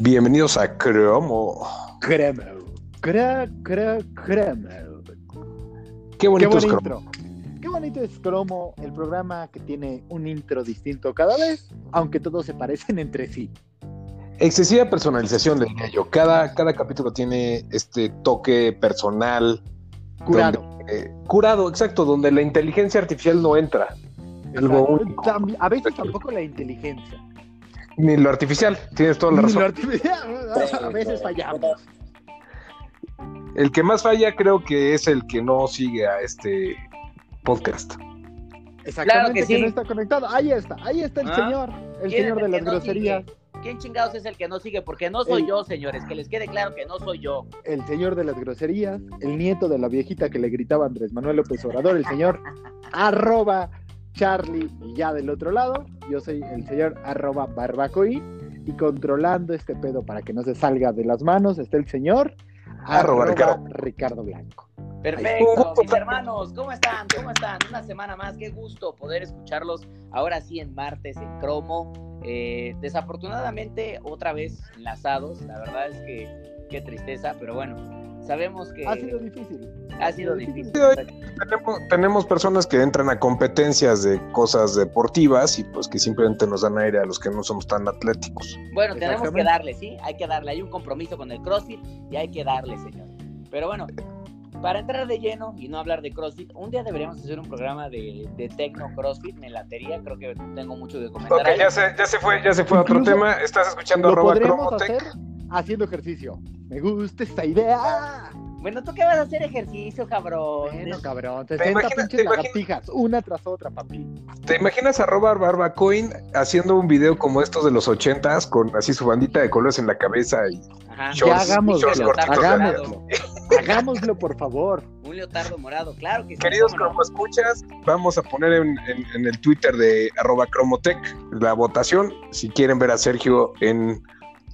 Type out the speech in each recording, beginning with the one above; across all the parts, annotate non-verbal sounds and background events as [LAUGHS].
Bienvenidos a Cromo. Cromo. Cra, cra, cromo. Qué bonito Qué es Cromo. intro. Qué bonito es Cromo, el programa que tiene un intro distinto cada vez, aunque todos se parecen [LAUGHS] entre sí. Excesiva personalización, diría yo. Cada, cada capítulo tiene este toque personal. Curado. donde, eh, curado, exacto, donde la inteligencia artificial no entra. Algo único. A veces tampoco la inteligencia. Ni lo artificial, tienes toda la Ni lo razón. artificial. [LAUGHS] A veces fallamos. El que más falla creo que es el que no sigue a este podcast. Exactamente, Claro que no está conectado. Ahí está, ahí está el Ah. señor, el ¿Quién es señor de las no groserías, sigue? ¿Quién chingados es el que no sigue? Porque no soy El- yo, señores. Que les quede claro que no soy yo. el señor de las groserías, el nieto de la viejita que le gritaba a Andrés Manuel López Obrador, el señor [LAUGHS] arroba Charlie y ya del otro lado, yo soy el señor arroba Barbacoy y controlando este pedo para que no se salga de las manos está el señor Arroba arroba Ricardo. Ricardo Blanco. Perfecto, mis hermanos, ¿cómo están? ¿Cómo están? Una semana más, qué gusto poder escucharlos ahora sí en martes en cromo. Eh, desafortunadamente, otra vez enlazados, la verdad es que qué tristeza, pero bueno, sabemos que Ha sido difícil. ha sido difícil. Tenemos, tenemos personas que entran a competencias de cosas deportivas y pues que simplemente nos dan aire a los que no somos tan atléticos. Bueno, tenemos que darle, ¿sí? Hay que darle. Hay un compromiso con el CrossFit y hay que darle, señor. Pero bueno, para entrar de lleno y no hablar de CrossFit, un día deberíamos hacer un programa de, de Tecno CrossFit, me latería. Creo que tengo mucho que comentar. Ok, ahí. ya se, ya se fue, ya se fue a otro tema. Estás escuchando arroba hacer haciendo ejercicio. Me gusta esta idea. Bueno, ¿tú qué vas a hacer ejercicio, cabrón? Bueno, cabrón, ¿Te 60 imaginas- pinches lagartijas, una tras otra, papi. ¿Te imaginas arroba barbacoin haciendo un video como estos de los ochentas con así su bandita de colores en la cabeza y Ajá. Shorts- ya hagámoslo, shorts cortitos de hagámoslo. Hagámoslo, por favor. [LAUGHS] Un leotardo morado, claro que sí. Queridos como escuchas, vamos a poner en, en- en el Twitter de arroba cromotech la votación. Si quieren ver a Sergio en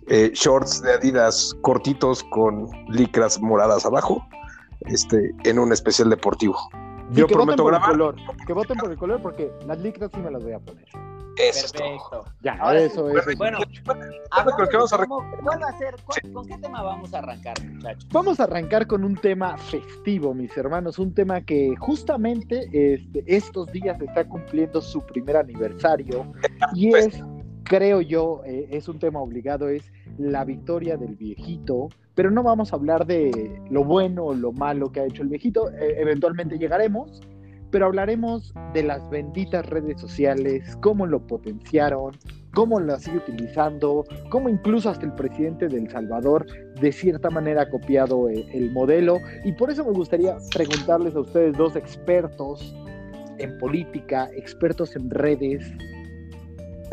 eh, shorts de Adidas cortitos con licras moradas abajo, este, en un especial deportivo. Y Yo que voten prometo por el grabar. color. Que voten por el color porque las licras sí me las voy a poner. Eso. Perfecto. Ya, Ahora sí, eso es. Bueno, que vamos a de cómo- ¿cuál va a ser? ¿Cuál- ¿Con qué tema vamos a arrancar, muchachos? Vamos a arrancar con un tema festivo, mis hermanos, un tema que justamente este, estos días está cumpliendo su primer aniversario y es, creo yo, eh, es un tema obligado, es la victoria del viejito, pero no vamos a hablar de lo bueno o lo malo que ha hecho el viejito, eh, eventualmente llegaremos, pero hablaremos de las benditas redes sociales, cómo lo potenciaron, cómo lo sigue utilizando, cómo incluso hasta el presidente de El Salvador de cierta manera ha copiado el, el modelo. Y por eso me gustaría preguntarles a ustedes dos expertos en política, expertos en redes.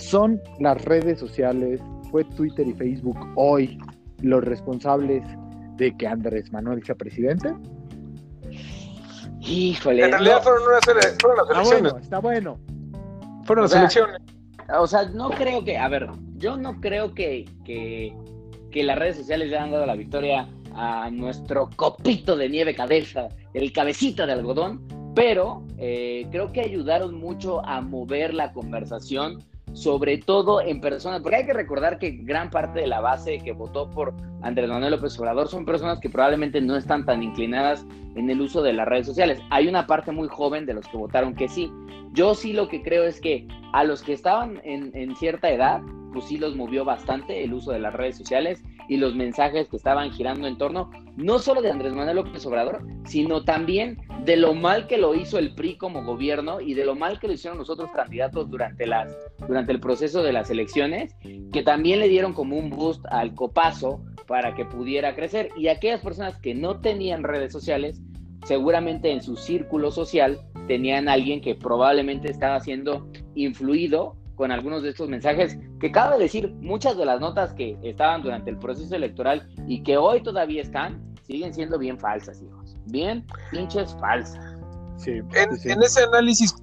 ¿Son las redes sociales, fue Twitter y Facebook hoy los responsables de que Andrés Manuel sea presidente? Híjole. En realidad no. fueron, unas ele- fueron las elecciones. bueno, está bueno. Fueron O las sea, elecciones. O sea, no creo que, a ver, yo no creo que, que, que las redes sociales le han dado la victoria a nuestro copito de nieve cabeza, el cabecita de algodón, pero eh, creo que ayudaron mucho a mover la conversación, sobre todo en personas, porque hay que recordar que gran parte de la base que votó por Andrés Manuel López Obrador son personas que probablemente no están tan inclinadas en el uso de las redes sociales. Hay una parte muy joven de los que votaron que sí. Yo sí lo que creo es que a los que estaban en, en cierta edad, pues los movió bastante el uso de las redes sociales y los mensajes que estaban girando en torno, no solo de Andrés Manuel López Obrador, sino también de lo mal que lo hizo el PRI como gobierno y de lo mal que lo hicieron los otros candidatos durante, las, durante el proceso de las elecciones, que también le dieron como un boost al copazo para que pudiera crecer. Y aquellas personas que no tenían redes sociales, seguramente en su círculo social tenían alguien que probablemente estaba siendo influido con algunos de estos mensajes, que cabe decir, muchas de las notas que estaban durante el proceso electoral y que hoy todavía están, siguen siendo bien falsas, hijos. Bien pinches falsas. Sí, En, sí, sí. en ese análisis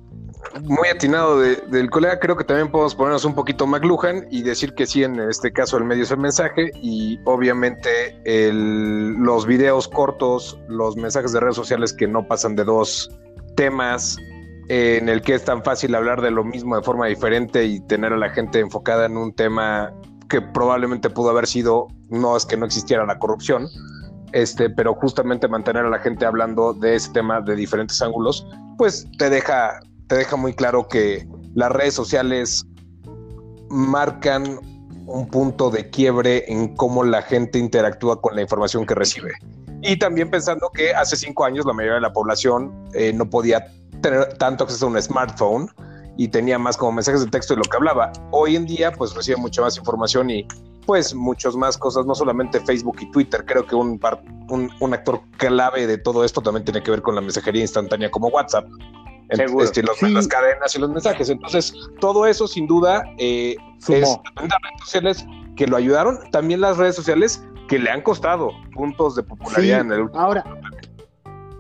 muy atinado de- del colega, creo que también podemos ponernos un poquito McLuhan y decir que sí, en este caso el medio es el mensaje y obviamente el- los videos cortos, los mensajes de redes sociales que no pasan de dos temas, eh, en el que es tan fácil hablar de lo mismo de forma diferente y tener a la gente enfocada en un tema que probablemente pudo haber sido, no es que no existiera la corrupción, este, pero justamente mantener a la gente hablando de ese tema de diferentes ángulos, pues te deja, te deja muy claro que las redes sociales marcan un punto de quiebre en cómo la gente interactúa con la información que recibe. Y también pensando que hace cinco años la mayoría de la población eh, no podía tener tanto acceso a un smartphone y tenía más como mensajes de texto de lo que hablaba. Hoy en día pues recibe mucha más información y pues muchas más cosas, no solamente Facebook y Twitter, creo que un, un, actor clave de todo esto también tiene que ver con la mensajería instantánea como WhatsApp. Seguro. Este, las cadenas y los mensajes. Entonces, todo eso sin duda eh, es también las redes sociales que lo ayudaron, también las redes sociales que le han costado puntos de popularidad en el último. Ahora,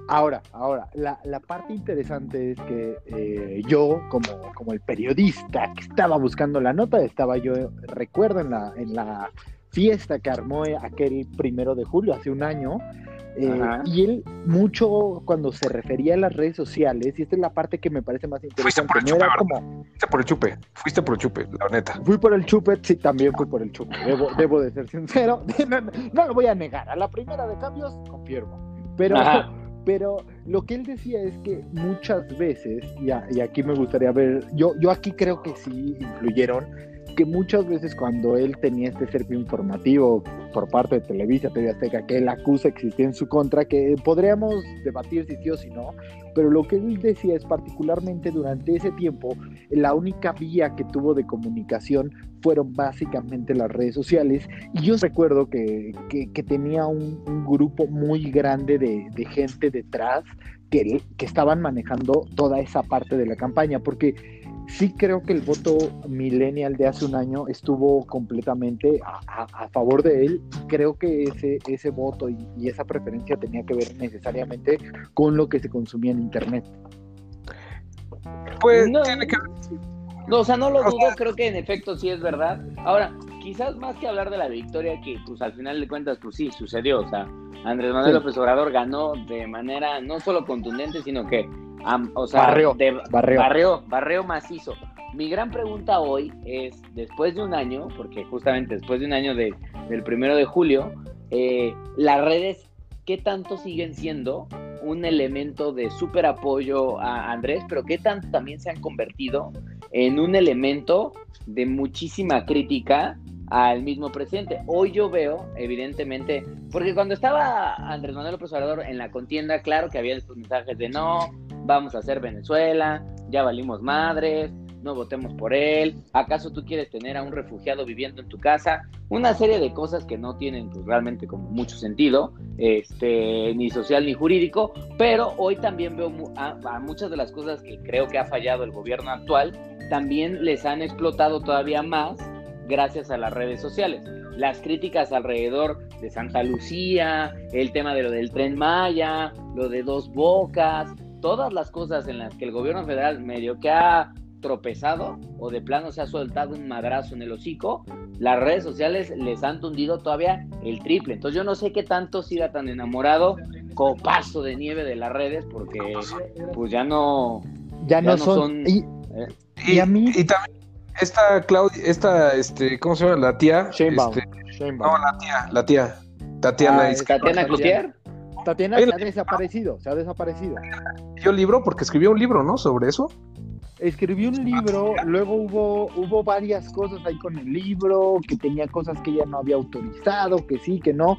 Ahora, ahora, la, la, parte interesante es que eh, yo, como, como el periodista que estaba buscando la nota, estaba yo, recuerdo, en la, en la fiesta que armó aquel primero de julio, hace un año, eh, y él mucho cuando se refería a las redes sociales, y esta es la parte que me parece más interesante. Fuiste por el chupe, como... Fuiste por el chupe, fuiste por el chupe, la neta. Fui por el chupe, sí, también fui por el chupe, debo, debo de ser sincero, [LAUGHS] no, no, lo voy a negar, a la primera de cambios, confirmo, pero... Pero lo que él decía es que muchas veces, y, y, aquí me gustaría ver, yo, yo aquí creo que sí influyeron, que muchas veces cuando él tenía este cerco informativo por parte de Televisa, TV Azteca, que él acusa existía en su contra, que podríamos debatir si sí o si no, pero lo que él decía es particularmente durante ese tiempo, la única vía que tuvo de comunicación fueron básicamente las redes sociales. Y yo recuerdo que, que, tenía un, grupo muy grande de, de gente detrás que, que estaban manejando toda esa parte de la campaña, porque sí creo que el voto millennial de hace un año estuvo completamente a, favor de él. Creo que ese, ese voto y, esa preferencia tenía que ver necesariamente con lo que se consumía en Internet. Pues no, tiene que No, o sea, no lo dudo, creo que en efecto sí es verdad. Ahora, quizás más que hablar de la victoria, que pues al final de cuentas, pues sí, sucedió. O sea, Andrés Manuel López Obrador ganó de manera no solo contundente, sino que o sea, barrio, barrio. barrio, macizo. Mi gran pregunta hoy es, después de un año, porque justamente después de un año de, del primero de julio, eh, las redes, ¿qué tanto siguen siendo un elemento de súper apoyo a Andrés, pero qué tanto también se han convertido en un elemento de muchísima crítica al mismo presidente. Hoy yo veo, evidentemente, porque cuando estaba Andrés Manuel López Obrador en la contienda, claro que había estos mensajes de no, vamos a hacer Venezuela, ya valimos madres, no votemos por él, ¿acaso tú quieres tener a un refugiado viviendo en tu casa? Una serie de cosas que no tienen pues, realmente como mucho sentido, este, ni social ni jurídico, pero hoy también veo a muchas de las cosas que creo que ha fallado el gobierno actual, también les han explotado todavía más gracias a las redes sociales. Las críticas alrededor de Santa Lucía, el tema de lo del tren Maya, lo de dos bocas, todas las cosas en las que el gobierno federal medio que ha tropezado o de plano se ha soltado un madrazo en el hocico, las redes sociales les han tundido todavía el triple. Entonces yo no sé qué tanto siga tan enamorado, copazo de nieve de las redes, porque pues ya no, ya, no, son... Y, eh, a mí... Y también esta Claudia, esta, este, ¿cómo se llama? La tía. Sheinbaum. Este, no, la tía, la tía. Tatiana. Ah, Tatiana Cloutier. Tatiana se ha desaparecido, se ha desaparecido. Yo libro porque escribió un libro, ¿no? Sobre eso. Escribió un libro, luego hubo, hubo varias cosas ahí con el libro, que tenía cosas que ella no había autorizado, que sí, que no.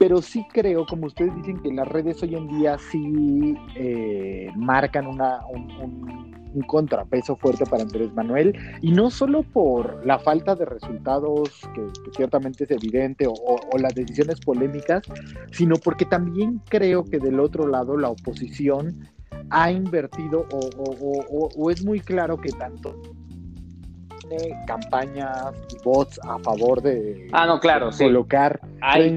Pero sí creo, como ustedes dicen, que las redes hoy en día sí eh, marcan una, un un contrapeso fuerte para Andrés Manuel, y no solo por la falta de resultados, que, ciertamente es evidente, o, las decisiones polémicas, sino porque también creo que del otro lado la oposición ha invertido o, es muy claro que tanto campañas y bots a favor de, ah, no, claro, colocar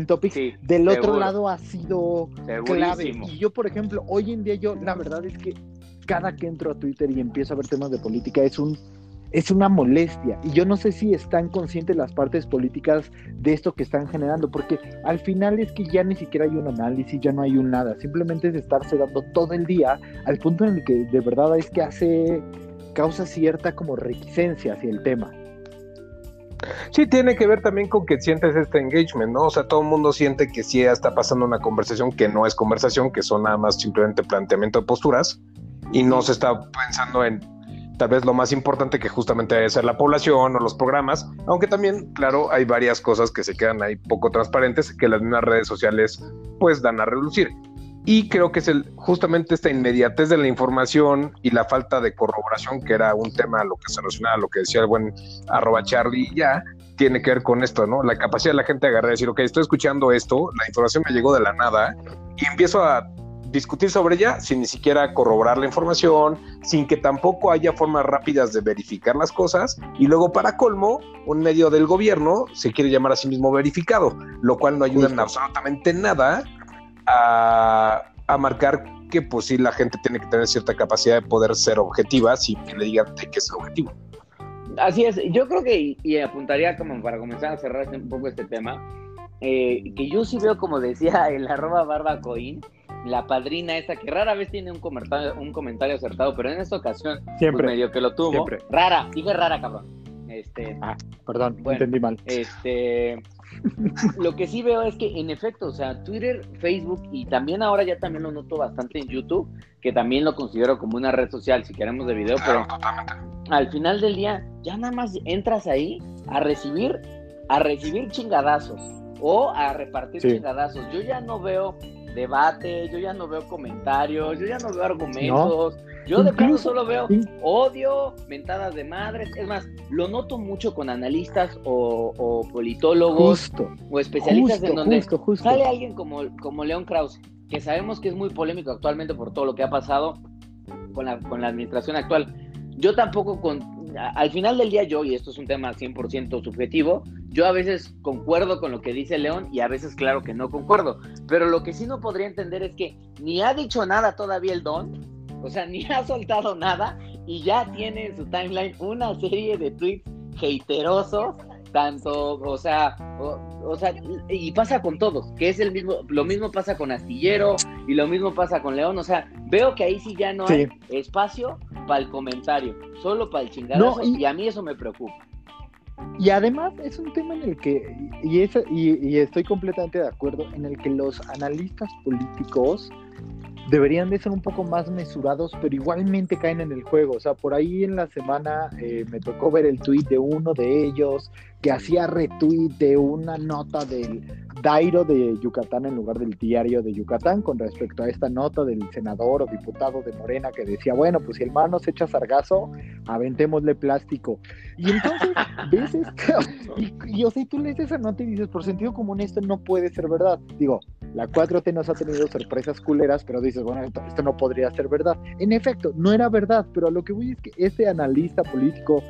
topics. Del otro lado ha sido clave. Y yo, por ejemplo, hoy en día yo la verdad es que cada que entro a Twitter y empiezo a ver temas de política es un es una molestia y yo no sé si están conscientes las partes políticas de esto que están generando porque al final es que ya ni siquiera hay un análisis, ya no hay un nada, simplemente es estarse dando todo el día al punto en el que de verdad es que hace causa cierta como reticencia hacia el tema. Sí, tiene que ver también con que sientes este engagement, ¿no? O sea, todo el mundo siente que sí está pasando una conversación que no es conversación, que son nada más simplemente planteamiento de posturas y no se está pensando en tal vez lo más importante que justamente debe ser la población o los programas, aunque también, claro, hay varias cosas que se quedan ahí poco transparentes que las mismas redes sociales pues dan a reducir. Y creo que es el, justamente esta inmediatez de la información y la falta de corroboración, que era un tema a lo que se relacionaba, a lo que decía el buen arroba Charlie ya, tiene que ver con esto, ¿no? La capacidad de la gente de agarrar y decir, ok, estoy escuchando esto, la información me llegó de la nada y empiezo a discutir sobre ella sin ni siquiera corroborar la información, sin que tampoco haya formas rápidas de verificar las cosas y luego para colmo, un medio del gobierno se quiere llamar a sí mismo verificado, lo cual no ayuda en absolutamente nada a, marcar que pues sí la gente tiene que tener cierta capacidad de poder ser objetiva sin que le digan de qué es objetivo. Así es, yo creo que, y apuntaría como para comenzar a cerrar un poco este tema, eh, que yo sí veo, como decía [LAUGHS] el arroba barbacoin, la padrina esa que rara vez tiene un comentario, un comentario acertado, pero en esta ocasión pues, siempre medio que lo tuvo. Siempre. Rara, dije rara, cabrón. Este, ah, perdón, entendí mal. Este, [LAUGHS] lo que sí veo es que en efecto, o sea, Twitter, Facebook y también ahora ya también lo noto bastante en YouTube, que también lo considero como una red social si queremos de video, pero al final del día ya nada más entras ahí a recibir a recibir chingadazos o a repartir chingadazos. Yo ya no veo debate, yo ya no veo comentarios, yo ya no veo argumentos, yo de plano solo veo odio, mentadas de madres, es más, lo noto mucho con analistas o, politólogos o especialistas en donde sale alguien como, como León Krause, que sabemos que es muy polémico actualmente por todo lo que ha pasado con la, con la administración actual. Yo tampoco con, al final del día yo, y esto es un tema 100% subjetivo, yo a veces concuerdo con lo que dice León y a veces claro que no concuerdo, pero lo que sí no podría entender es que ni ha dicho nada todavía el Don, o sea, ni ha soltado nada y ya tiene en su timeline una serie de tweets haterosos tanto, o sea, o, sea, y pasa con todos, que es el mismo, lo mismo pasa con Astillero y lo mismo pasa con León, o sea, veo que ahí sí ya no hay espacio para el comentario, solo para el chingadazo, y, a mí eso me preocupa. Y además es un tema en el que, y, y, y estoy completamente de acuerdo, en el que los analistas políticos deberían de ser un poco más mesurados, pero igualmente caen en el juego. O sea, por ahí en la semana eh, me tocó ver el tweet de uno de ellos que hacía retweet de una nota del Dairo de Yucatán en lugar del diario de Yucatán con respecto a esta nota del senador o diputado de Morena que decía, bueno, pues si el mar nos echa sargazo, aventémosle plástico. Y entonces [LAUGHS] ves esto, [LAUGHS] y, y, o sea, tú lees esa nota y dices, por sentido común esto no puede ser verdad. Digo, la 4T nos ha tenido sorpresas culeras, pero dices, bueno, esto, no podría ser verdad. En efecto, no era verdad, pero a lo que voy es que ese analista político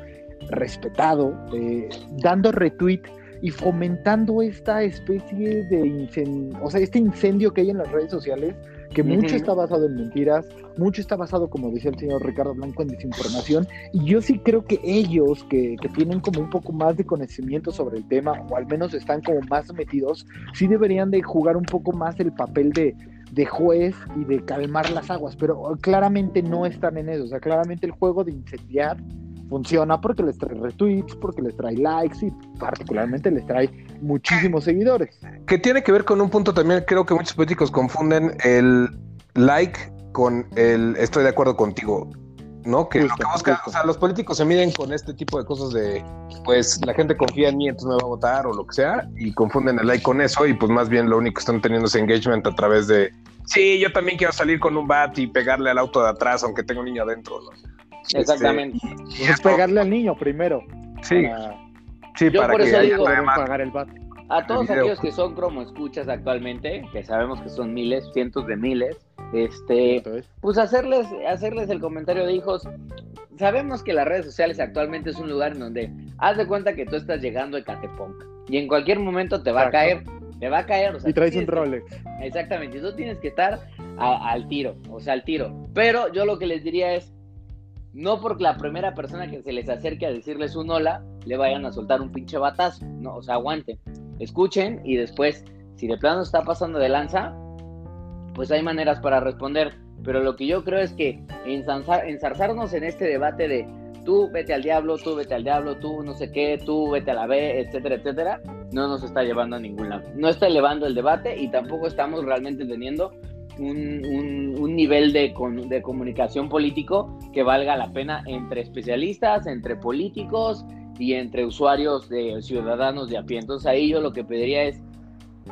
respetado, eh, dando retweet y fomentando esta especie de incendio, o sea, este incendio que hay en las redes sociales, que mucho está basado en mentiras, mucho está basado, como decía el señor Ricardo Blanco, en desinformación, y yo sí creo que ellos, que, que, tienen como un poco más de conocimiento sobre el tema, o al menos están como más metidos, sí deberían de jugar un poco más el papel de, de juez y de calmar las aguas, pero claramente no están en eso, o sea, claramente el juego de incendiar funciona porque les trae retweets, porque les trae likes y particularmente les trae muchísimos seguidores. Que tiene que ver con un punto también, creo que muchos políticos confunden el like con el estoy de acuerdo contigo. ¿No? Que lo que buscan, o sea, los políticos se miden con este tipo de cosas de, pues, la gente confía en mí, entonces me va a votar o lo que sea, y confunden el like con eso, y pues más bien lo único que están teniendo es engagement a través de, sí, yo también quiero salir con un bat y pegarle al auto de atrás, aunque tenga un niño adentro, ¿no? Exactamente. Este, es pegarle al niño primero. Sí. sí, Yo por eso digo, pagar el bat. A todos aquellos que son como escuchas actualmente, que sabemos que son miles, cientos de miles, este, pues hacerles, hacerles el comentario de hijos. Sabemos que las redes sociales actualmente es un lugar en donde haz de cuenta que tú estás llegando a Catepong y en cualquier momento te va a caer, te va a caer. y traes un Rolex. exactamente, y tú tienes que estar al tiro, o sea, al tiro. Pero yo lo que les diría es, no porque la primera persona que se les acerque a decirles un hola, le vayan a soltar un pinche batazo, no, o sea, aguanten, escuchen y después, si de plano está pasando de lanza, pues hay maneras para responder. Pero lo que yo creo es que ensarzarnos en este debate de tú vete al diablo, tú vete al diablo, tú no sé qué, tú vete a la B, etcétera, etcétera, no nos está llevando a ningún lado. No está elevando el debate y tampoco estamos realmente teniendo un, nivel de, de comunicación político que valga la pena entre especialistas, entre políticos y entre usuarios de ciudadanos de a pie. Entonces ahí yo lo que pediría es,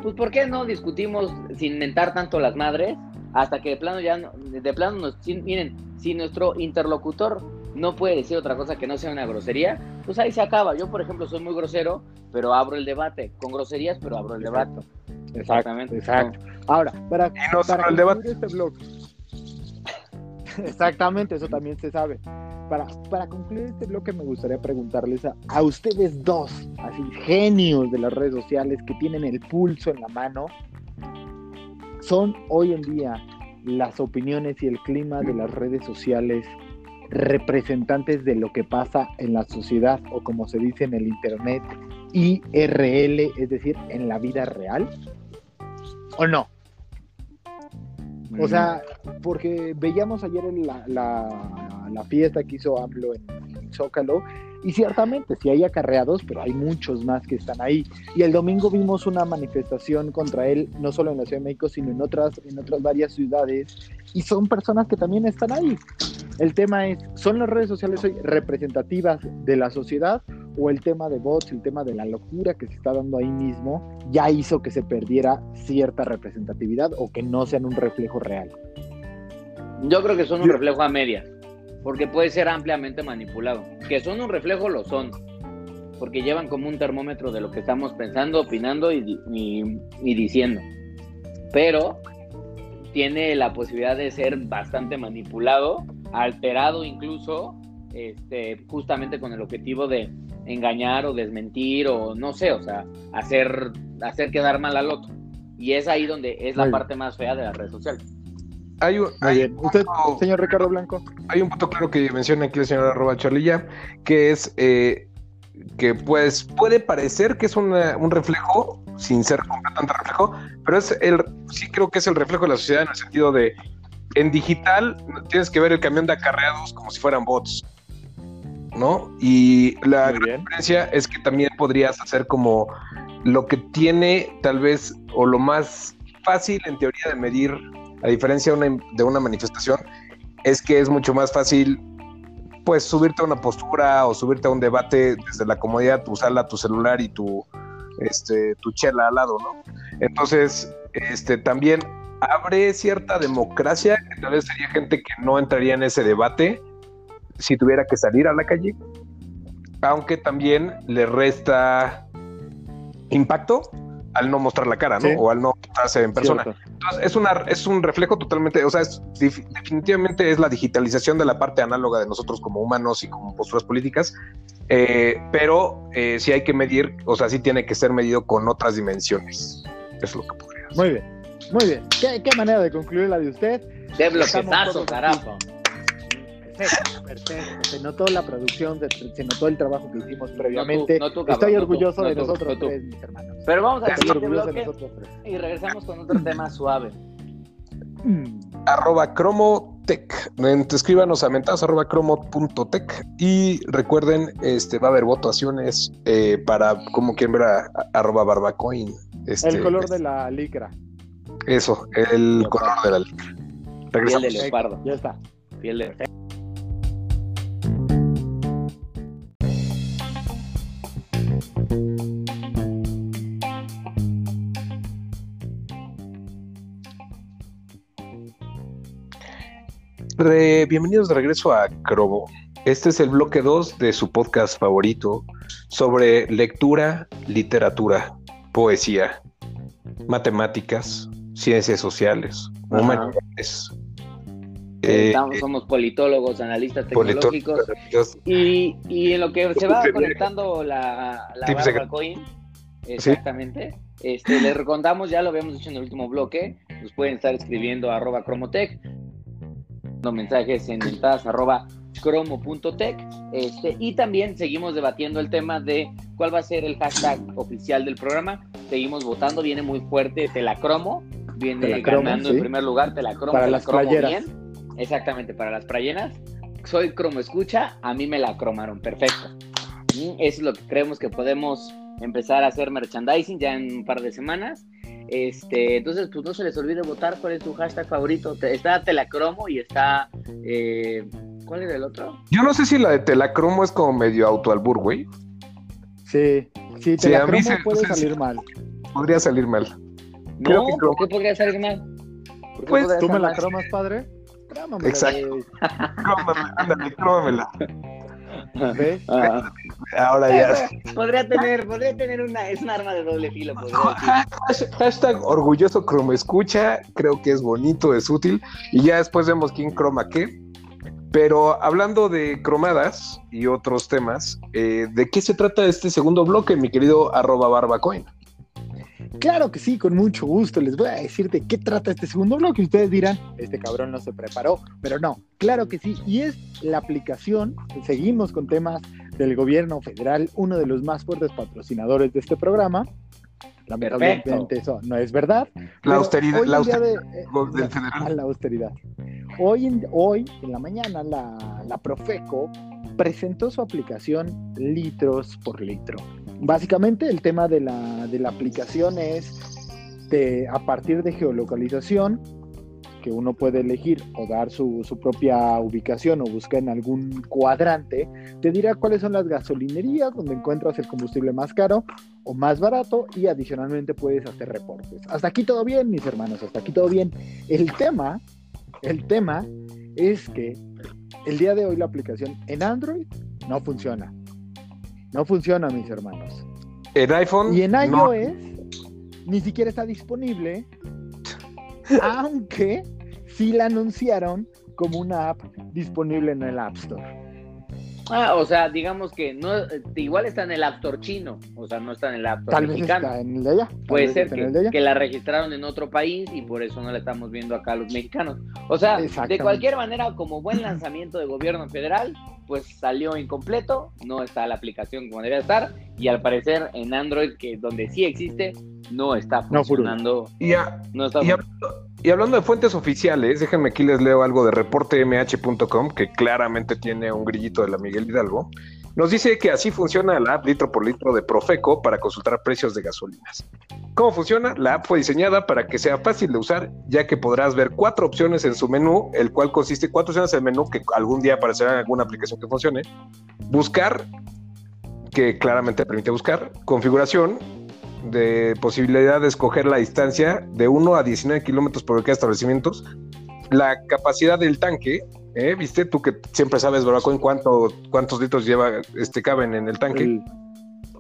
pues ¿por qué no discutimos sin mentar tanto las madres? Hasta que de plano ya, de plano nos, miren, si nuestro interlocutor no puede decir otra cosa que no sea una grosería, pues ahí se acaba. Yo, por ejemplo, soy muy grosero, pero abro el debate, con groserías, pero abro el debate. Exactamente. Exacto. Ahora, para, para el debate. este blog. [LAUGHS] Exactamente, eso también se sabe. Para, para concluir este bloque me gustaría preguntarles a, a, ustedes dos, así genios de las redes sociales que tienen el pulso en la mano, ¿son hoy en día las opiniones y el clima de las redes sociales representantes de lo que pasa en la sociedad o como se dice en el Internet, IRL, es decir, en la vida real? ¿O no? O sea, porque veíamos ayer la, la, fiesta que hizo AMLO en, en, Zócalo, y ciertamente sí hay acarreados, pero hay muchos más que están ahí. Y el domingo vimos una manifestación contra él, no solo en la Ciudad de México, sino en otras, en otras varias ciudades, y son personas que también están ahí. El tema es, ¿son las redes sociales hoy representativas de la sociedad o el tema de bots, el tema de la locura que se está dando ahí mismo, ya hizo que se perdiera cierta representatividad o que no sean un reflejo real? Yo creo que son un reflejo a medias, porque puede ser ampliamente manipulado. Que son un reflejo, lo son, porque llevan como un termómetro de lo que estamos pensando, opinando y, y diciendo. Pero tiene la posibilidad de ser bastante manipulado, alterado incluso, este, justamente con el objetivo de engañar o desmentir o no sé, o sea, hacer, hacer quedar mal al otro. Y es ahí donde es la parte más fea de las redes sociales. Hay un, ¿Usted, señor Ricardo Blanco? Hay un punto claro que menciona aquí el señor arroba Charlilla, que es eh, que pues puede parecer que es un reflejo, sin ser completamente reflejo, pero es el, sí creo que es el reflejo de la sociedad en el sentido de, en digital tienes que ver el camión de acarreados como si fueran bots. ¿No? Y la diferencia es que también podrías hacer como lo que tiene tal vez o lo más fácil en teoría de medir, a diferencia de una, de una manifestación, es que es mucho más fácil pues subirte a una postura o subirte a un debate desde la comodidad tu sala, tu celular y tu este tu chela al lado, ¿no? Entonces, este también abre cierta democracia, que tal vez sería gente que no entraría en ese debate, si tuviera que salir a la calle, aunque también le resta impacto al no mostrar la cara, ¿no? O al no mostrarse en persona. Entonces, es, una, es un reflejo totalmente, o sea, definitivamente es la digitalización de la parte análoga de nosotros como humanos y como posturas políticas, eh, pero eh, sí hay que medir, o sea, sí tiene que ser medido con otras dimensiones. Es lo que podría. Muy bien, muy bien. ¿Qué, qué manera de concluir la de usted? De bloquetazo, carajo. Perfecto, Se notó la producción, se, notó el trabajo que hicimos previamente. Estoy orgulloso de nosotros tres, mis hermanos. Pero vamos a Estoy orgulloso de nosotros tres. Y regresamos con otro tema suave. Mm. Arroba cromotech. Escríbanos a mentadas arroba cromo.tech y recuerden, este va a haber votaciones eh, para como quien ver a, arroba barbacoin. Este, el color de la licra. Eso, el color de la licra. Regresamos. Piel de leopardo. Ya está. Piel de bienvenidos de regreso a Crobo. Este es el bloque 2 de su podcast favorito sobre lectura, literatura, poesía, matemáticas, ciencias sociales, humanidades. Eh, somos politólogos, analistas tecnológicos. y, en lo que se va conectando la, la coin, exactamente. Este, les recordamos, ya lo habíamos dicho en el último bloque, nos pueden estar escribiendo a arroba cromotech mensajes en mentadas arroba cromo.tech este, y también seguimos debatiendo el tema de cuál va a ser el hashtag oficial del programa. Seguimos votando, viene muy fuerte Telacromo, viene ganando en primer lugar Telacromo, para las playeras. Exactamente, para las playeras. soy cromo escucha, a mí me la cromaron, perfecto. Mm, Eso es lo que creemos que podemos empezar a hacer merchandising ya en un par de semanas. Este, entonces, pues no se les olvide votar cuál es tu hashtag favorito. Está Telacromo y está. eh, ¿Cuál era el otro? Yo no sé si la de Telacromo es como medio autoalbur, güey. Sí, sí, te Sí, se- puede salir sí. mal. Podría salir mal. Creo No, que ¿por cromo. qué podría salir mal? ¿Por qué Pues, ¿Tú me la cromas, padre? Crómamela, Exacto. [LAUGHS] Crómamela, ándale, crómamela. ¿Ves? Ah, Ahora ya. podría tener, podría tener una, es un arma de doble filo, Hashtag orgulloso cromo escucha, creo que es bonito, es útil, y ya después vemos quién croma qué. Pero hablando de cromadas y otros temas, eh, ¿de qué se trata este segundo bloque, mi querido arroba barbacoin? Claro que sí, con mucho gusto. Les voy a decir de qué trata este segundo bloque. Ustedes dirán, este cabrón no se preparó, pero no, claro que sí. Y es la aplicación, seguimos con temas del gobierno federal, uno de los más fuertes patrocinadores de este programa. Lamentablemente eso no es verdad. La pero austeridad, hoy la en día austeridad de- eh, del a federal. [LAUGHS] la austeridad. Hoy en, hoy, en la mañana, la, la Profeco presentó su aplicación litros por litro. Básicamente, el tema de la, de la aplicación es de, a partir de geolocalización, que uno puede elegir o dar su, su propia ubicación o buscar en algún cuadrante, te dirá cuáles son las gasolinerías donde encuentras el combustible más caro o más barato y adicionalmente puedes hacer reportes. Hasta aquí todo bien, mis hermanos, hasta aquí todo bien. El tema, el tema es que el día de hoy la aplicación en Android no funciona. No funciona, mis hermanos. En iPhone, Y en no, iOS ni siquiera está disponible, aunque sí la anunciaron como una app disponible en el App Store. Ah, o sea, digamos que no, eh, igual está en el App Store chino, o sea, no está en el App Store Tal vez mexicano. está en el de allá. tal Puede vez ser está en que, el de allá. que la registraron en otro país y por eso no la estamos viendo acá los mexicanos. O sea, de cualquier manera, como buen lanzamiento de gobierno federal, pues salió incompleto, no está la aplicación como debe estar y al parecer en Android, que donde sí existe, no está No, funcionando. y, a- No está y y hablando de fuentes oficiales, déjenme aquí les leo algo de reportemh.com, que claramente tiene un grillito de la Miguel Hidalgo. Nos dice que así funciona la app litro por litro de Profeco para consultar precios de gasolinas. ¿Cómo funciona? La app fue diseñada para que sea fácil de usar, ya que podrás ver cuatro opciones en su menú, el cual consiste cuatro opciones del menú que algún día aparecerá en alguna aplicación que funcione. Buscar, que claramente permite buscar. Configuración, de posibilidad de escoger la distancia de 1 a 19 kilómetros por cada establecimientos. La capacidad del tanque, ¿eh? ¿viste? Tú que siempre sabes, Barbacoa, en cuánto, cuántos litros lleva, este, caben en el tanque.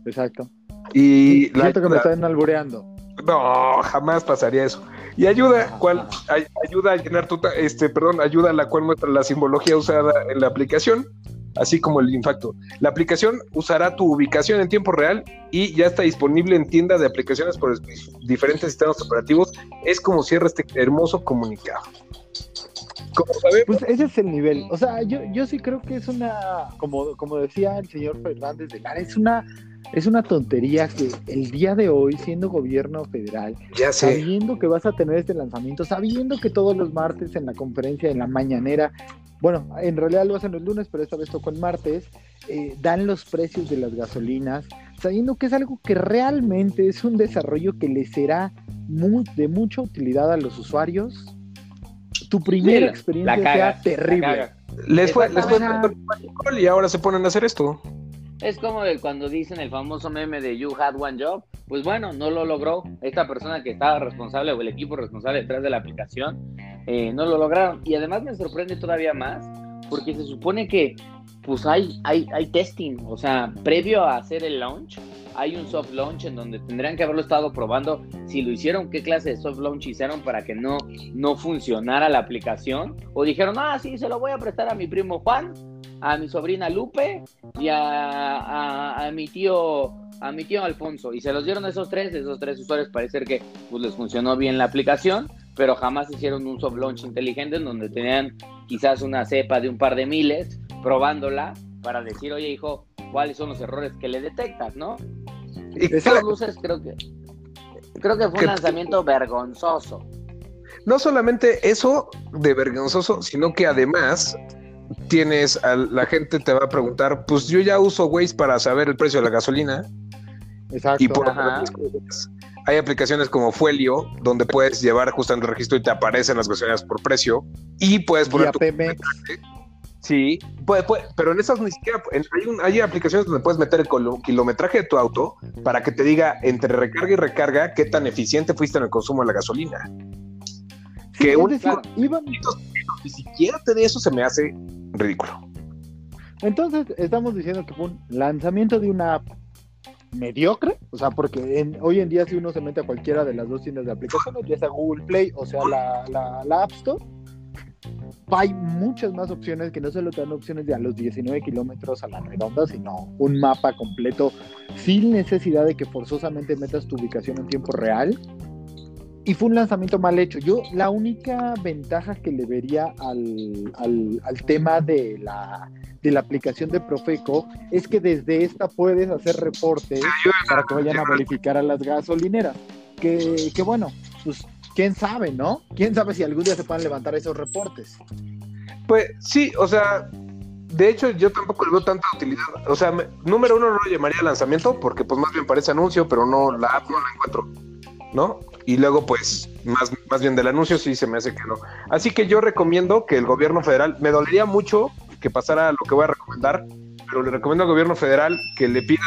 Exacto. Y la, Siento que me la- están albureando. no, jamás pasaría eso. Y ayuda, cual, ay- ayuda a llenar tu, este, perdón, ayuda a la cual muestra la simbología usada en la aplicación, así como el impacto. La aplicación usará tu ubicación en tiempo real y ya está disponible en tienda de aplicaciones por es- diferentes sistemas operativos. Es como cierra este hermoso comunicado. Como Pues ese es el nivel. O sea, yo, yo sí creo que es una, como, como decía el señor Fernández de Lara, es una, es una tontería que el día de hoy, siendo gobierno federal, ya sé, sabiendo que vas a tener este lanzamiento, sabiendo que todos los martes en la conferencia, en la mañanera, bueno, en realidad lo hacen los lunes, pero esta vez tocó en martes, eh, dan los precios de las gasolinas, sabiendo que es algo que realmente es un desarrollo que le será mu- de mucha utilidad a los usuarios. Tu primera experiencia la caga, sea terrible. la caga. les fue, les fue y ahora se ponen a hacer esto. Es como el- cuando dicen el famoso meme de You had one job. Pues bueno, no lo logró. Esta persona que estaba responsable o el equipo responsable detrás de la aplicación eh, no lo lograron. Y además me sorprende todavía más porque se supone que pues hay, hay, hay testing. O sea, previo a hacer el launch, hay un soft launch en donde tendrían que haberlo estado probando. Si lo hicieron, qué clase de soft launch hicieron para que no, no funcionara la aplicación. O dijeron, ah, sí, se lo voy a prestar a mi primo Juan, a mi sobrina Lupe y a, a- mi tío a mi tío Alfonso y se los dieron a esos tres, esos tres usuarios parece que pues les funcionó bien la aplicación, pero jamás hicieron un soft launch inteligente en donde tenían quizás una cepa de un par de miles probándola para decir, oye hijo, cuáles son los errores que le detectas, ¿no? Y Esas claro, luces creo que creo que fue Que- un lanzamiento vergonzoso. no solamente eso de vergonzoso, sino que además tienes a la gente te va a preguntar, pues yo ya uso Waze para saber el precio de la gasolina. Exacto. Y por hay aplicaciones como Fuelio, donde puedes llevar justamente el registro y te aparecen las gasolineras por precio. Y puedes poner tu Sí, puede, puede, pero en esas ni siquiera hay, hay, aplicaciones donde puedes meter el kilometraje de tu auto para que te diga entre recarga y recarga qué tan eficiente fuiste en el consumo de la gasolina. que un, ni siquiera te de eso se me hace ridículo. Entonces, estamos diciendo que fue un lanzamiento de una app mediocre, o sea, porque hoy en día si uno se mete a cualquiera de las dos tiendas de aplicaciones, ya sea Google Play o sea la, la, App Store, hay muchas más opciones que no solo te dan opciones de a los 19 kilómetros a la redonda, sino un mapa completo sin necesidad de que forzosamente metas tu ubicación en tiempo real. Y fue un lanzamiento mal hecho. Yo la única ventaja que le vería al, al, al tema de la de la aplicación de Profeco es que desde esta puedes hacer reportes para que vayan a verificar a las gasolineras. Que, que bueno, pues quién sabe, ¿no? ¿Quién sabe si algún día se puedan levantar esos reportes? Pues sí, o sea, de hecho yo tampoco le veo tanta utilidad. O sea, número uno no lo llamaría lanzamiento porque pues más bien parece anuncio, pero no, la app no la encuentro, ¿no? Y luego pues más, más bien del anuncio sí se me hace que no. Así que yo recomiendo que el gobierno federal, me dolería mucho que pasara lo que voy a recomendar, pero le recomiendo al gobierno federal que le pida